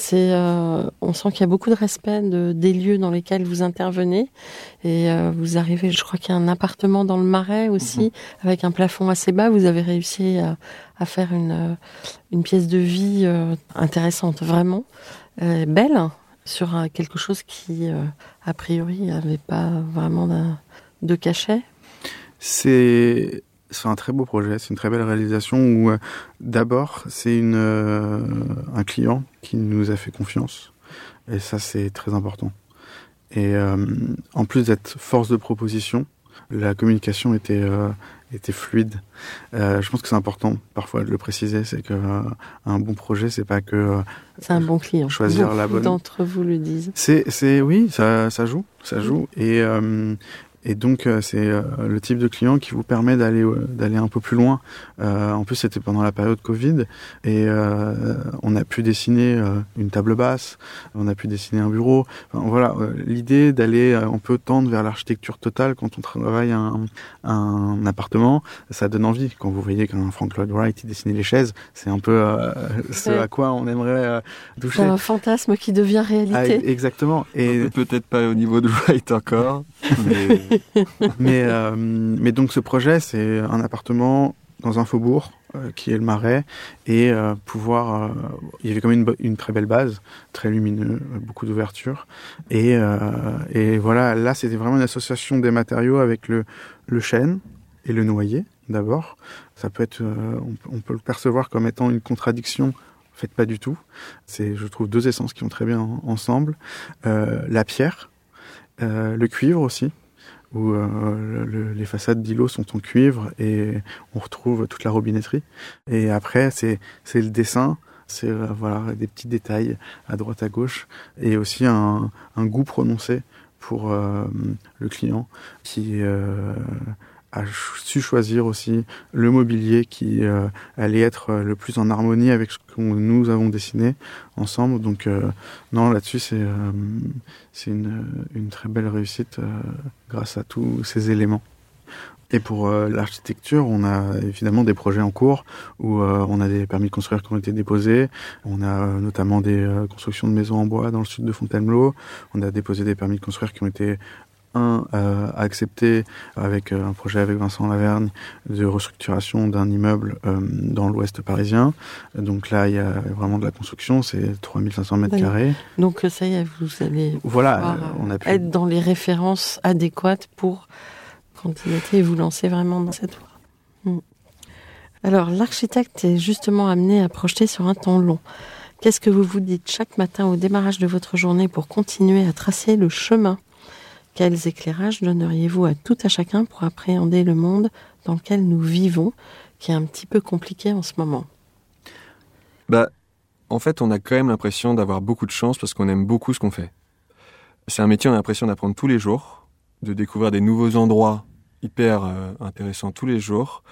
C'est, euh, on sent qu'il y a beaucoup de respect de, des lieux dans lesquels vous intervenez. Et euh, vous arrivez, je crois qu'il y a un appartement dans le Marais aussi, Mhm. avec un plafond assez bas. Vous avez réussi à, à faire une, euh, une pièce de vie euh, intéressante, vraiment belle, sur quelque chose qui, a priori, n'avait pas vraiment de cachet. C'est c'est un très beau projet, c'est une très belle réalisation où euh, d'abord c'est une euh, un client qui nous a fait confiance et ça c'est très important. Et euh, en plus d'être force de proposition, la communication était était fluide. Je pense que c'est important parfois de le préciser, c'est que un bon projet c'est pas que C'est un bon client. Choisir la bonne. d'entre vous le disent. c'est, c'est, oui, ça, ça joue, ça joue. Et, et donc, euh, c'est euh, le type de client qui vous permet d'aller, euh, d'aller un peu plus loin. Euh, en plus, c'était pendant la période Covid. Et euh, on a pu dessiner euh, une table basse, on a pu dessiner un bureau. Enfin, voilà, euh, l'idée d'aller euh, un peu tendre vers l'architecture totale quand on travaille un, un appartement, ça donne envie. Quand vous voyez qu'un Frank Lloyd Wright dessinait les chaises, c'est un peu euh, ce Ouais. à quoi on aimerait euh, C'est toucher. un fantasme qui devient Ah, réalité. exactement. Et Peut-être pas au niveau de Wright encore, mais mais, euh, mais donc ce projet, c'est un appartement dans un faubourg euh, qui est le Marais et euh, pouvoir. il y avait quand même une, très belle base, très lumineux, beaucoup d'ouverture et, voilà. Là, c'était vraiment une association des matériaux avec le chêne et le noyer d'abord. Ça peut être, on, peut- le percevoir comme étant une contradiction. En fait, pas du tout. Je trouve, deux essences qui vont très bien en- ensemble. La pierre, le cuivre aussi où euh, le- le- les façades d'îlots sont en cuivre et on retrouve toute la robinetterie. Et après, c'est c'est le dessin, c'est euh, voilà des petits détails à droite à gauche et aussi un, un goût prononcé pour euh, le client qui euh, a su choisir aussi le mobilier qui euh, allait être le plus en harmonie avec ce que nous avons dessiné ensemble. Donc non, là-dessus c'est une, une, très belle réussite grâce à tous ces éléments. Et pour euh, l'architecture, on a évidemment des projets en cours où euh, on a des permis de construire qui ont été déposés. On a euh, notamment des constructions de maisons en bois dans le sud de Fontainebleau. On a déposé des permis de construire qui ont été un acceptés avec un projet avec Vincent Lavergne de restructuration d'un immeuble dans l'ouest parisien. Donc là, il y a vraiment de la construction, c'est 3500 mètres carrés. Donc ça y est, vous allez voilà, on a pu... être dans les références adéquates pour candidater et vous lancer vraiment dans cette voie. Hmm. Alors, l'architecte est justement amené à projeter sur un temps long. Qu'est-ce que vous vous dites chaque matin au démarrage de votre journée pour continuer à tracer le chemin Quels éclairages donneriez-vous à tout à chacun pour appréhender le monde dans lequel nous vivons, qui est un petit peu compliqué en ce moment? Bah, en fait, on a quand même l'impression d'avoir beaucoup de chance parce qu'on aime beaucoup ce qu'on fait. C'est un métier, on a l'impression d'apprendre tous les jours, de découvrir des nouveaux endroits hyper euh, intéressant tous les jours,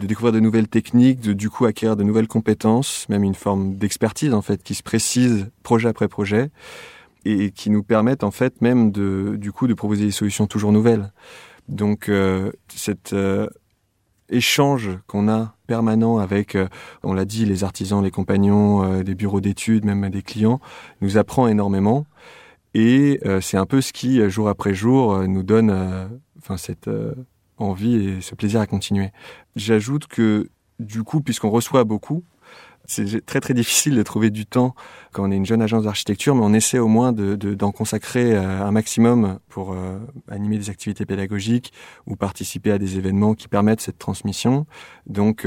de découvrir de nouvelles techniques, de du coup acquérir de nouvelles compétences, même une forme d'expertise en fait qui se précise projet après projet et qui nous permettent en fait même de du coup de proposer des solutions toujours nouvelles. Donc euh, cet euh, échange qu'on a permanent avec, on l'a dit, les artisans, les compagnons, des bureaux d'études, même des clients, nous apprend énormément. Et c'est un peu ce qui, jour après jour, nous donne enfin cette euh, envie et ce plaisir à continuer. J'ajoute que du coup, puisqu'on reçoit beaucoup, c'est très très difficile de trouver du temps quand on est une jeune agence d'architecture, mais on essaie au moins d'en de, consacrer euh, un maximum pour euh, animer des activités pédagogiques ou participer à des événements qui permettent cette transmission. Donc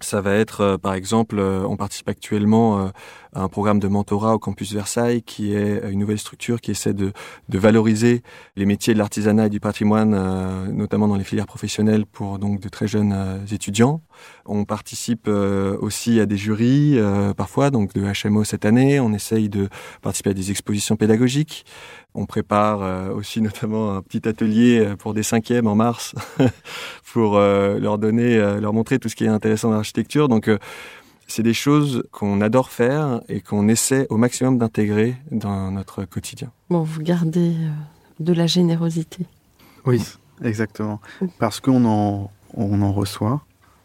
ça va être, par exemple, on participe actuellement un programme de mentorat au campus Versailles, qui est une nouvelle structure qui essaie de, de valoriser les métiers de l'artisanat et du patrimoine, euh, notamment dans les filières professionnelles pour donc de très jeunes euh, étudiants. On participe euh, aussi à des jurys parfois, donc de HMO cette année. On essaye de participer à des expositions pédagogiques. On prépare aussi notamment un petit atelier pour des cinquièmes en mars pour leur donner, leur montrer tout ce qui est intéressant dans l'architecture. Donc c'est des choses qu'on adore faire et qu'on essaie au maximum d'intégrer dans notre quotidien. Bon, vous gardez euh, de la générosité. Oui, exactement. Parce qu'on en, on en reçoit.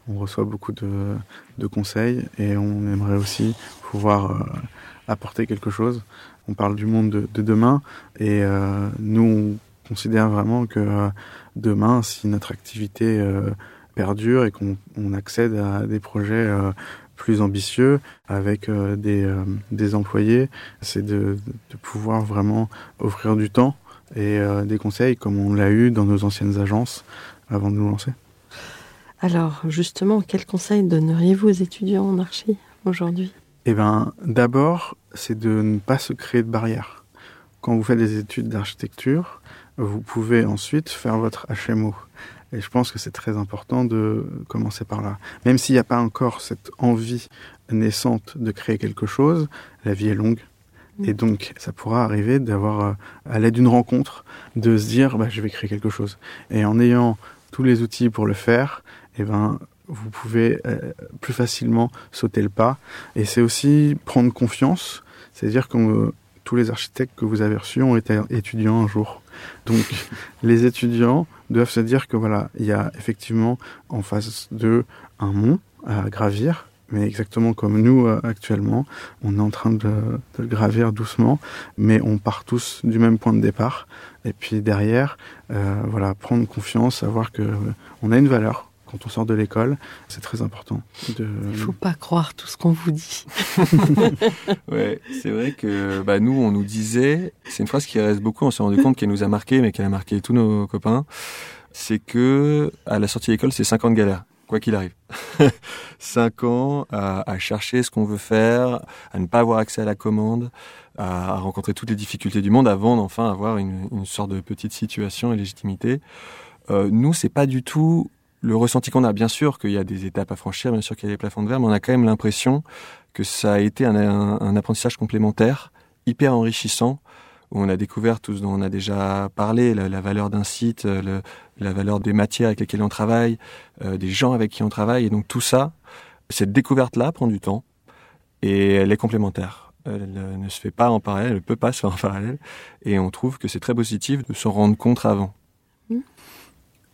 On reçoit beaucoup de, de, conseils et on aimerait aussi pouvoir euh, apporter quelque chose. On parle du monde de, demain et euh, nous, on considère vraiment que demain, si notre activité perdure et qu'on accède à des projets plus ambitieux avec euh, des, euh, employés, c'est de, pouvoir vraiment offrir du temps et euh, des conseils comme on l'a eu dans nos anciennes agences avant de nous lancer. Alors justement, quels conseils donneriez-vous aux étudiants en archi aujourd'hui? Eh bien, d'abord, c'est de ne pas se créer de barrières. Quand vous faites des études d'architecture, vous pouvez ensuite faire votre HMO. Et je pense que c'est très important de commencer par là. Même s'il n'y a pas encore cette envie naissante de créer quelque chose, la vie est longue. Mm. Et donc, ça pourra arriver d'avoir, euh, à l'aide d'une rencontre, de se dire, bah, je vais créer quelque chose. Et en ayant tous les outils pour le faire, eh ben, vous pouvez euh, plus facilement sauter le pas. Et c'est aussi prendre confiance. C'est-à-dire que tous les architectes que vous avez reçus ont été étudiants un jour. Donc, les étudiants doivent se dire que voilà, il y a effectivement en face d'eux un mont à gravir, mais exactement comme nous euh, actuellement, on est en train de, le gravir doucement, mais on part tous du même point de départ. Et puis derrière, euh, voilà, prendre confiance, savoir que on a une valeur, quand on sort de l'école, c'est très important. De... Il faut pas croire tout ce qu'on vous dit. ouais, c'est vrai que bah, nous, on nous disait, c'est une phrase qui reste beaucoup, on s'est rendu compte qu'elle nous a marqué, mais qu'elle a marqué tous nos copains, c'est que à la sortie de l'école, c'est 5 ans de galère quoi qu'il arrive. Cinq ans à, chercher ce qu'on veut faire, à ne pas avoir accès à la commande, à, rencontrer toutes les difficultés du monde avant d'enfin avoir une, une, sorte de petite situation et légitimité. Euh, nous, c'est pas du tout le ressenti qu'on a, bien sûr qu'il y a des étapes à franchir, bien sûr qu'il y a des plafonds de verre, mais on a quand même l'impression que ça a été un, apprentissage complémentaire, hyper enrichissant, où on a découvert tout ce dont on a déjà parlé, la, valeur d'un site, le, la valeur des matières avec lesquelles on travaille, euh, des gens avec qui on travaille. Et donc tout ça, cette découverte-là prend du temps et elle est complémentaire. Elle ne se fait pas en parallèle, elle ne peut pas se faire en parallèle. Et on trouve que c'est très positif de s'en rendre compte avant.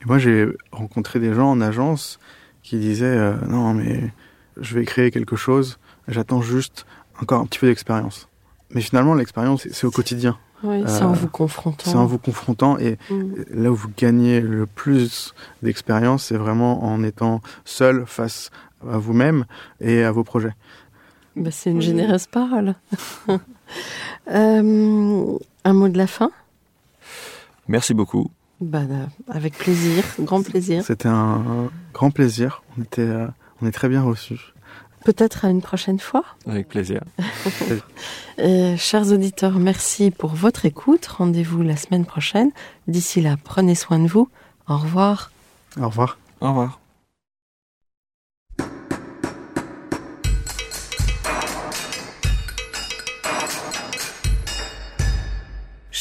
Et moi, j'ai rencontré des gens en agence qui disaient euh, non, mais je vais créer quelque chose, j'attends juste encore un petit peu d'expérience. Mais finalement, l'expérience, c'est au quotidien. Oui, c'est en euh, vous confrontant. C'est en vous confrontant. Et mm. là où vous gagnez le plus d'expérience, c'est vraiment en étant seul face à vous-même et à vos projets. Bah, c'est une généreuse parole. Euh, un mot de la fin? Merci beaucoup. Bah, avec plaisir, grand plaisir. C'était un grand plaisir. On, était, euh, on est très bien reçus. Peut-être à une prochaine fois. Avec plaisir. Euh, chers auditeurs, merci pour votre écoute. Rendez-vous la semaine prochaine. D'ici là, prenez soin de vous. Au revoir. Au revoir. Au revoir.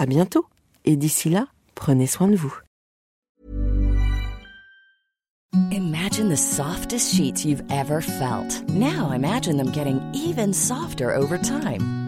À bientôt, et d'ici là, prenez soin de vous. Imagine the softest sheets you've ever felt. Now imagine them getting even softer over time.